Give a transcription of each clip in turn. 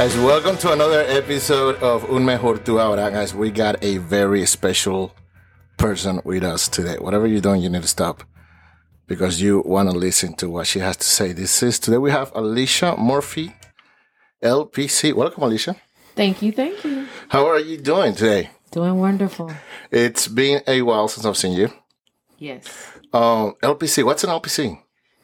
Guys, welcome to another episode of Un Mejor Tu Ahora. Guys, we got a very special person with us today. Whatever you're doing, you need to stop because you want to listen to what she has to say. This is today we have Alicia Murphy, LPC. Welcome, Alicia. Thank you, thank you. How are you doing today? Doing wonderful. It's been a while since I've seen you. Yes. Um, LPC, what's an LPC?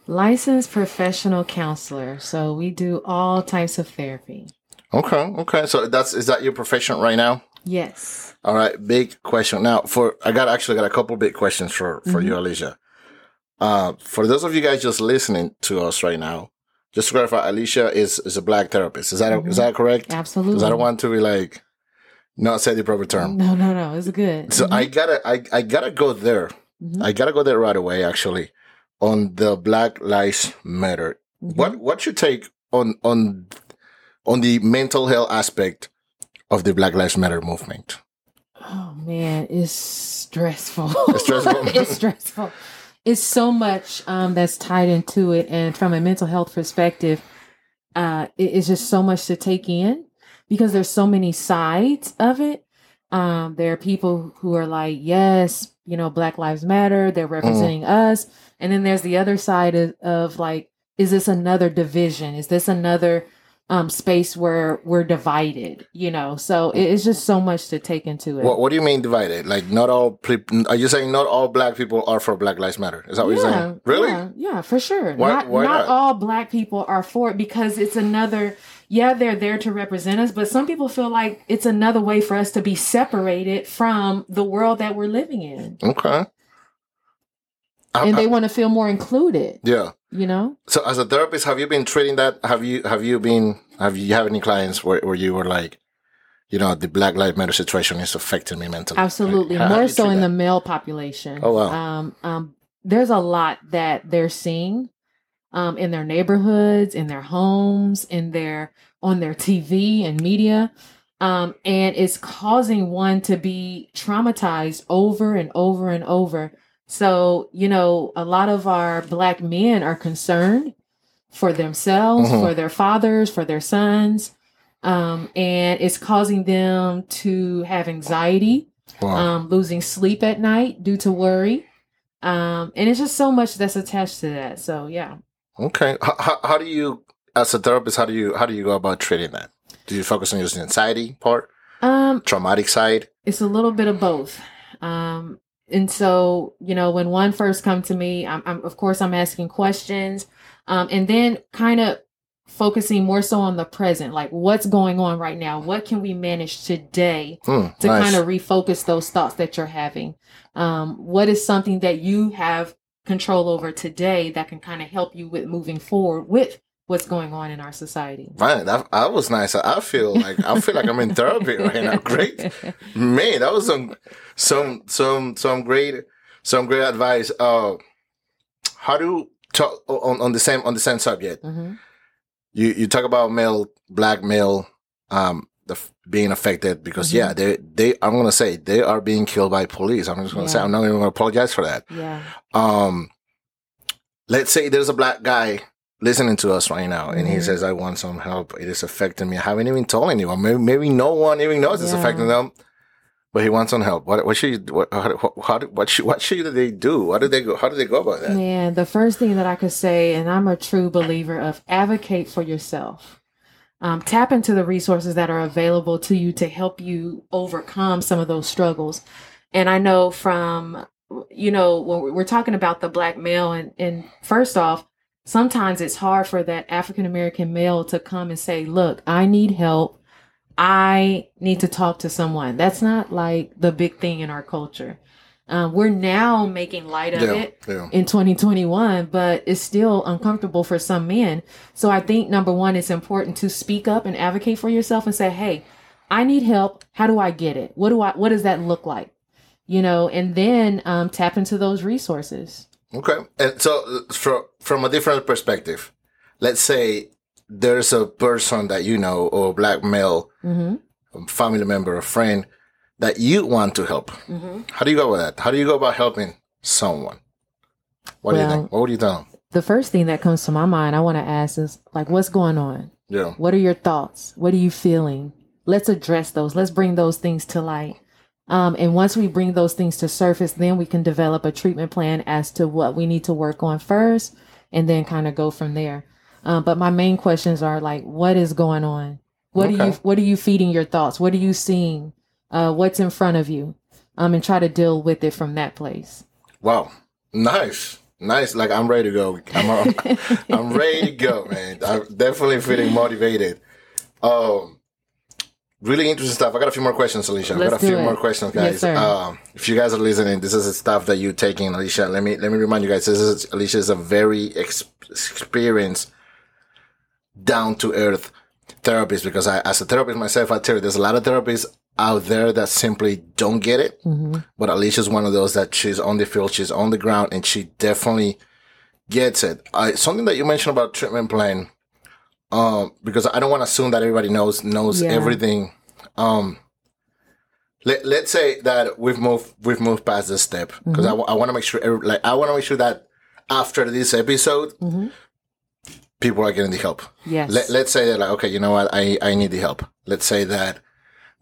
Licensed professional counselor. So we do all types of therapy. Okay, okay. So that's is that your profession right now? Yes. All right, big question. Now, for I got actually got a couple big questions for for Mm-hmm. you, Alicia. Uh, for those of you guys just listening to us right now, just to clarify, Alicia is is a black therapist. Is that a, is that correct? Mm-hmm. Absolutely. Because I don't want to be like not say the proper term. No, no, no. It's good. So I gotta I, I gotta go there. Mhm. I gotta go there right away. Actually, on the Black Lives Matter. What what's your take on on on the mental health aspect of the Black Lives Matter movement? Oh man, it's stressful. It's stressful? it's stressful. It's so much um, that's tied into it, and from a mental health perspective, uh, it- it's just so much to take in because there's so many sides of it. Um, there are people who are like, yes, you know, Black Lives Matter. They're representing us, and then there's the other side of, of like, is this another division? Is this another um, space where we're divided? You know, so it's just so much to take into it. What What do you mean divided? Like not all? Pre- are you saying not all black people are for Black Lives Matter? Is that what you're saying? Really? Yeah, yeah, for sure. Why- not why not not? all black people are for it because it's another yeah, they're there to represent us, but some people feel like it's another way for us to be separated from the world that we're living in. Okay. I- And I- they want to feel more included, yeah. You know? So as a therapist, have you been treating that? Have you have you been have you have any clients where, where you were like, you know, the Black Lives Matter situation is affecting me mentally? Absolutely. Like, how- how More you so in that? the male population. Oh, wow. Um, um, there's a lot that they're seeing um, in their neighborhoods, in their homes, in their on their TV and media. Um, and it's causing one to be traumatized over and over and over. So, you know, a lot of our black men are concerned for themselves, Mhm. for their fathers, for their sons. Um, and it's causing them to have anxiety, Wow. um, losing sleep at night due to worry. Um, and it's just so much that's attached to that. So yeah. okay. How, how, how do you, as a therapist, how do you how do you go about treating that? Do you focus on just the anxiety part, Um, traumatic side? it's a little bit of both. Um, and so, you know, when one first come to me, I'm, I'm of course I'm asking questions, um, and then kind of focusing more so on the present, like what's going on right now. What can we manage today Hmm, to nice. kind of refocus those thoughts that you're having? Um, what is something that you have control over today that can kind of help you with moving forward with what's going on in our society? Man, that, that was nice. I feel like I feel like I'm in therapy right now. Great, man. That was some some some some great some great advice. Uh, how do talk on, on the same on the same subject? hmm You you talk about male black male um the being affected because Mhm. yeah they they I'm gonna say they are being killed by police. I'm just gonna say I'm not even gonna apologize for that. Yeah. Um, let's say there's a black guy listening to us right now, and he Mhm. says, "I want some help. It is affecting me. I haven't even told anyone. Maybe, maybe no one even knows it's Yeah. affecting them, but he wants some help. What, what should you, what, how, what should, what should they do? What do they go? How do they go about that? Man, the first thing that I could say, and I'm a true believer of advocate for yourself. Um, tap into the resources that are available to you to help you overcome some of those struggles. And I know from, you know, when we're talking about the black male, and, and first off, sometimes it's hard for that African American male to come and say, Look, I need help. I need to talk to someone. That's not like the big thing in our culture. Um, we're now making light of Yeah, it yeah. in 2021, but it's still uncomfortable for some men. So I think number one, it's important to speak up and advocate for yourself and say, Hey, I need help. How do I get it? What do I, what does that look like? You know, and then, um, tap into those resources. Okay. And so, from from a different perspective, let's say there's a person that you know, or black male hmm a family member, a friend that you want to help. hmm How do you go with that? How do you go about helping someone? What do you think? What would you tell them? The first thing that comes to my mind, I want to ask is like, what's going on? Yeah. What are your thoughts? What are you feeling? Let's address those. Let's bring those things to light. Um, and once we bring those things to surface, then we can develop a treatment plan as to what we need to work on first and then kind of go from there. Um, but my main questions are like, what is going on? What are you, what are you feeding your thoughts? What are you seeing? Uh, what's in front of you? Um, and try to deal with it from that place. Wow. Nice. Nice. Like I'm ready to go. I'm, I'm ready to go, man. I'm definitely feeling motivated. Um, really interesting stuff. I got a few more questions, Alicia. I got a few it. more questions, Yes, guys. sir. um, if you guys are listening, this is the stuff that you're taking, Alicia. Let me let me remind you guys. This is Alicia is a very ex- experienced, down to earth therapist because I, as a therapist myself, I tell you, there's a lot of therapists out there that simply don't get it. hmm But Alicia's one of those that she's on the field, she's on the ground, and she definitely gets it. I, something that you mentioned about treatment plan, um, because I don't want to assume that everybody knows knows Yeah. everything. Um, let let's say that we've moved we've moved past this step because I, want to make sure every, like I want to make sure that after this episode, hmm people are getting the help. Yes. Let, let's say they're like, okay, you know what, I, I need the help. Let's say that,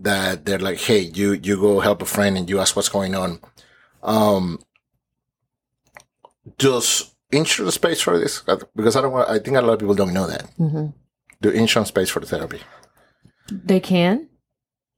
that they're like, hey, you, you go help a friend and you ask what's going on. Um, does insurance pays for this? Because I don't want, I think a lot of people don't know that. hmm Do insurance pays for the therapy? They can.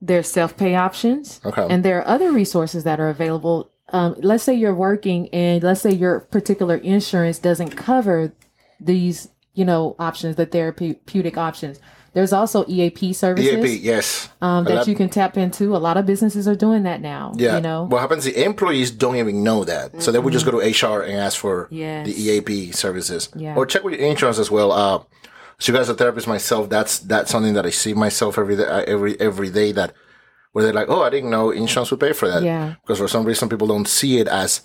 There's self pay options. Okay. And there are other resources that are available. Um, let's say you're working and let's say your particular insurance doesn't cover these, you know, options, the therapeutic options. There's also EAP services EAP, yes. um, that lot- you can tap into. A lot of businesses are doing that now. Yeah. You know, What happens, the employees don't even know that. So they would just go to HR and ask for Yes. the EAP services. Yeah. Or check with your insurance as well. Uh, so you guys are therapists myself. That's, that's something that I see myself every day, uh, every, every day that where they're like, oh, I didn't know insurance would pay for that. Yeah. Because for some reason people don't see it as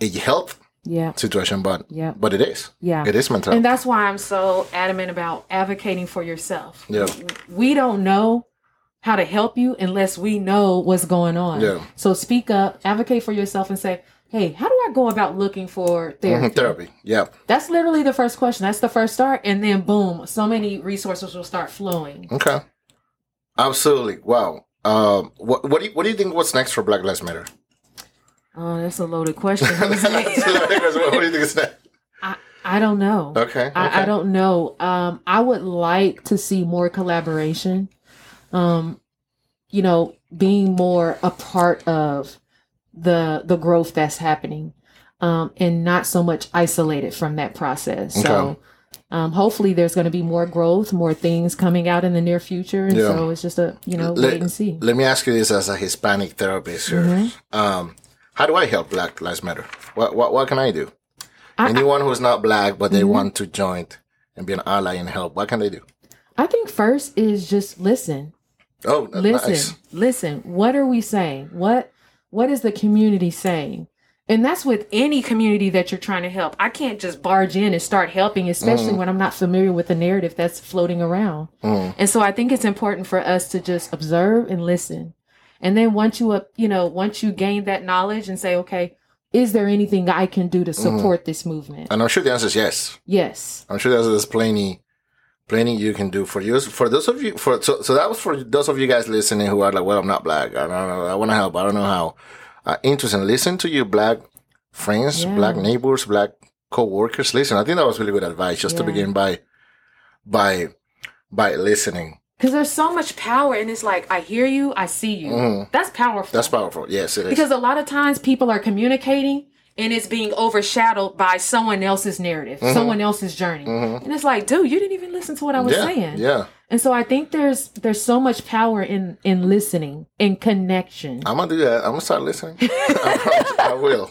a health yeah. situation, but, Yeah. but it is. Yeah. It is mental And that's why I'm so adamant about advocating for yourself. Yeah. We don't know how to help you unless we know what's going on. Yeah. So speak up, advocate for yourself, and say, hey, how do I go about looking for therapy? Mhm, Therapy. Yeah. That's literally the first question. That's the first start. And then, boom, so many resources will start flowing. Okay. Absolutely. Wow. Um, what, what do you, what do you think? What's next for Black Lives Matter? Oh, that's a loaded question. What do you think is next? I, I don't know. Okay. okay. I, I don't know. Um, I would like to see more collaboration. Um, you know, being more a part of the the growth that's happening, um, and not so much isolated from that process. So, um, hopefully, there's going to be more growth, more things coming out in the near future, and Yeah. so it's just a you know Let- wait and see. Let me ask you this as a Hispanic therapist here. Mm-hmm. Um, how do I help Black Lives Matter? What, what, what can I do? I- Mm-hmm. Anyone who's not black, but they want to join and be an ally and help, what can they do? I think first is just listen. Oh, listen nice. listen what are we saying what what is the community saying? And that's with any community that you're trying to help. I can't just barge in and start helping especially when i'm not familiar with the narrative that's floating around. Mm. and so i think it's important for us to just observe and listen. And then once you up you know once you gain that knowledge and say okay is there anything i can do to support this movement? And I'm sure the answer is yes. yes. I'm sure there's, there's plenty, plenty you can do for you. For those of you, for so, so that was for those of you guys listening who are like, well, I'm not black. I don't know. I want to help. I don't know how. Uh, interesting. Listen to your black friends, Yeah. black neighbors, black co-workers. Listen, I think that was really good advice just to begin by, by, by listening. because there's so much power and it's like i hear you i see you that's powerful Mm-hmm. That's powerful. Yes, it is. Because a lot of times people are communicating and it's being overshadowed by someone else's narrative, someone else's journey. And it's like, dude, you didn't even listen to what I was yeah, saying. yeah. And so I think there's there's so much power in in listening and connection. I'm gonna do that. I'm gonna start listening. I, promise I will.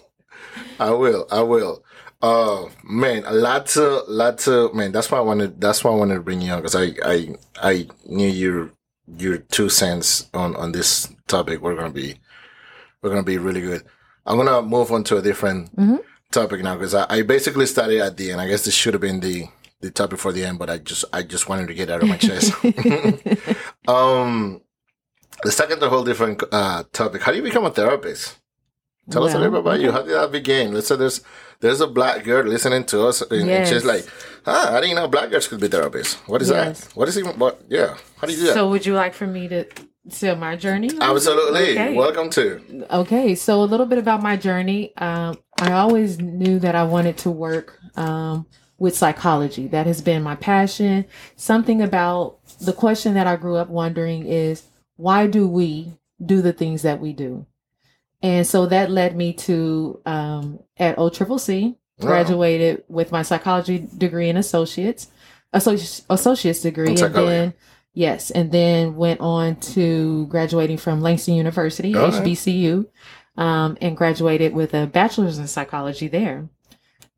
I will. I will. Uh, man, lots of, lots of, man. That's why I wanted. That's why I wanted to bring you on because I, I, I knew your, your two cents on on this topic. We're gonna be, we're gonna be really good. I'm gonna move on to a different topic now because I, I basically started at the end. I guess this should have been the the topic for the end, but I just, I just wanted to get out of my chest. um, let's talk into a whole different uh topic. How do you become a therapist? Tell us a little bit about you. How did that begin? Let's say there's there's a black girl listening to us, and, and she's like, "Ah, I didn't know black girls could be therapists. What is Yes. that? What is even what? Yeah, how do you do that? So, would you like for me to share my journey? Absolutely. Okay. Welcome to. Okay, so a little bit about my journey. Um, I always knew that I wanted to work um, with psychology. That has been my passion. Something about the question that I grew up wondering is why do we do the things that we do? And so that led me to um, at OCCC, Wow. graduated with my psychology degree and associates, associ- associate's degree, and then yes, and then went on to graduating from Langston University, All right. HBCU, um, and graduated with a bachelor's in psychology there.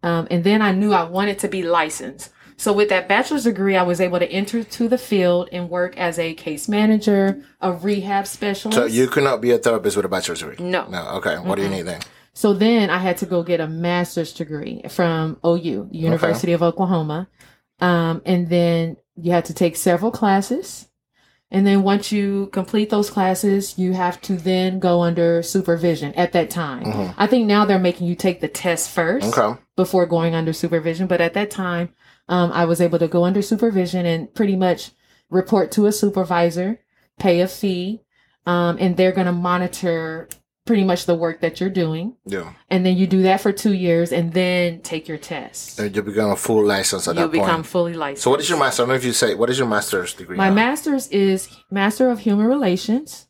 Um, and then I knew I wanted to be licensed. So with that bachelor's degree, I was able to enter to the field and work as a case manager, a rehab specialist. So you could not be a therapist with a bachelor's degree. No. No. Okay. What do you need then? So then I had to go get a master's degree from OU, University of Oklahoma. Um, and then you had to take several classes. And then once you complete those classes, you have to then go under supervision at that time. Mhm. I think now they're making you take the test first Okay. before going under supervision. But at that time, um, I was able to go under supervision and pretty much report to a supervisor, pay a fee, um, and they're going to monitor pretty much the work that you're doing. Yeah. And then you do that for two years and then take your test. And you become a full license at You'll that become fully licensed. So what is your master? I don't know if you say what is your master's degree? My now? master's is Master of Human Relations,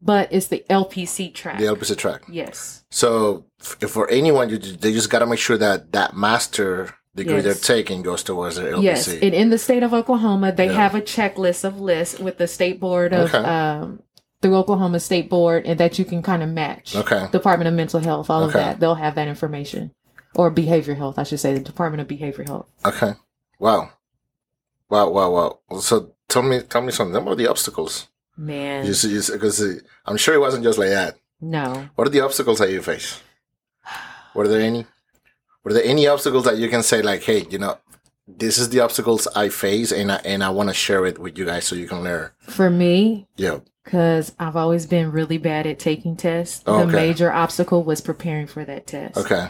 but it's the LPC track. the LPC track. yes. So for anyone, you, they just got to make sure that that master degree Yes. they're taking goes towards their LPC. Yes, and in the state of Oklahoma, they Yeah. have a checklist of lists with the state board of Okay. um, the Oklahoma State Board, and that you can kind of match. Okay. Department of Mental Health, all of that, they'll have that information, or Behavior Health, I should say, the Department of Behavior Health. Okay. Wow. Wow. Wow. Wow. So tell me, tell me something are the obstacles. Man, because I'm sure it wasn't just like that. no, What are the obstacles that you face? Were there any? Were there any obstacles that you can say like, hey, you know, this is the obstacles I face, and I and I want to share it with you guys so you can learn. for me, Yeah. Because I've always been really bad at taking tests. Oh, The major obstacle was preparing for that test. Okay.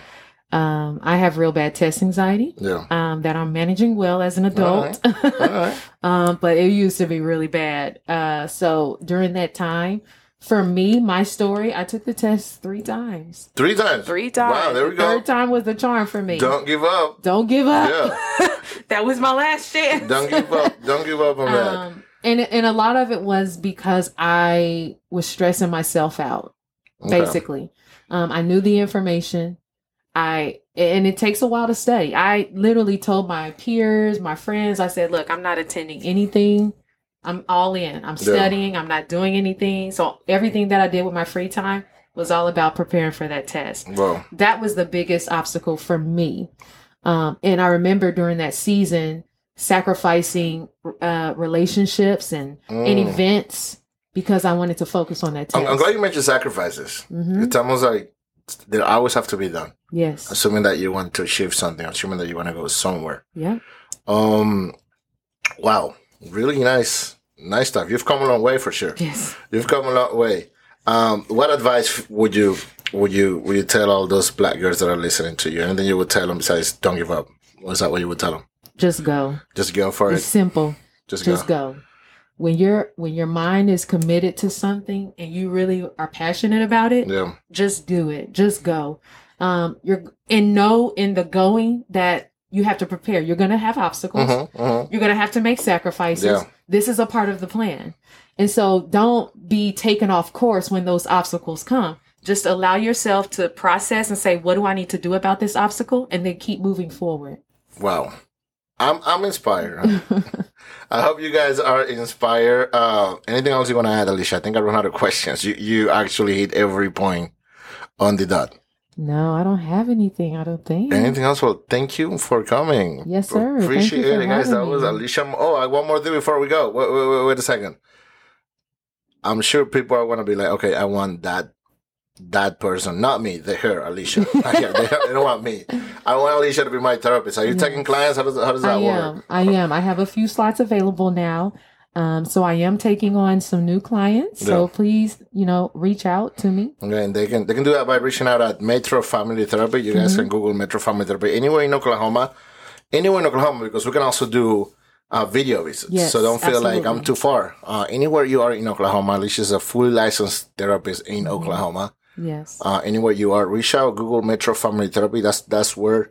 Um, I have real bad test anxiety. Yeah. Um, that I'm managing well as an adult. All right. um, but it used to be really bad. Uh, so during that time, for me, my story, I took the test three times. Three times. Three times. Wow. There we go. Third time was the charm for me. Don't give up. Don't give up. Yeah. that was my last chance. Don't give up. Don't give up on that. And and a lot of it was because I was stressing myself out. Okay. Basically, um, I knew the information. I and it takes a while to study. I literally told my peers, my friends, I said, "Look, I'm not attending anything. I'm all in. I'm Yeah. studying. I'm not doing anything. So everything that I did with my free time was all about preparing for that test." Well, that was the biggest obstacle for me. Um, and I remember during that season sacrificing uh, relationships and, and mm. events because I wanted to focus on that test. I'm, I'm glad you mentioned sacrifices. hmm It's almost like they always have to be done. Yes. Assuming that you want to achieve something, assuming that you want to go somewhere. Yeah. Um, wow, really nice, nice stuff. You've come a long way for sure. Yes. You've come a long way. Um, what advice would you would you would you tell all those black girls that are listening to you? Anything you would tell them besides don't give up? Was that what you would tell them? Just go. Just go for It's it. simple. Just, Just go. go. When you're when your mind is committed to something and you really are passionate about it, Yeah. just do it. Just go. Um, you're and know in the going that you have to prepare. You're gonna have obstacles. Mm-hmm, mm-hmm. You're going to have to make sacrifices. Yeah. This is a part of the plan. And so don't be taken off course when those obstacles come. Just allow yourself to process and say, what do I need to do about this obstacle? And then keep moving forward. Wow. I'm I'm inspired. I hope you guys are inspired. Uh, anything else you want to add, Alicia? I think I run out of questions. You you actually hit every point on the dot. No, I don't have anything. I don't think. Anything else? Well, thank you for coming. Yes, sir. Appreciate it, guys. That was. Alicia. Oh, I one more thing before we go. Wait, wait, wait, wait a second. I'm sure people are gonna be like, okay, I want that that person, not me, the her, Alicia. yeah, they, they don't want me. I want Alicia to be my therapist. Are you Yes. taking clients? How does how does that I work? am. I am. I have a few slots available now. Um, so I am taking on some new clients. So Yeah. please, you know, reach out to me. Okay, and they can they can do that by reaching out at Metro Family Therapy. You guys can Google Metro Family Therapy anywhere in Oklahoma, anywhere in Oklahoma because we can also do uh, video visits. Yes, so don't feel like I'm too far. Uh, anywhere you are in Oklahoma, Alicia is a fully licensed therapist in Oklahoma. Yes. Uh, anywhere you are, reach out. Google Metro Family Therapy. That's that's where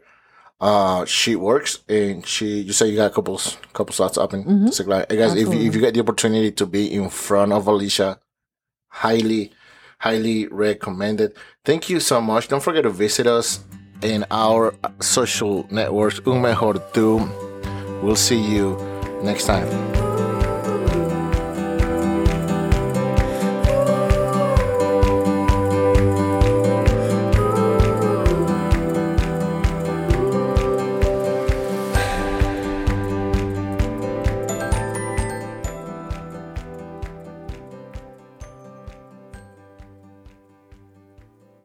uh, she works, and she. You say you got a couple couple slots up in Mhm. Sigla. Hey guys, if you, if you get the opportunity to be in front of Alicia, highly highly recommended. Thank you so much. Don't forget to visit us in our social networks. Un mejor tú. We'll see you next time.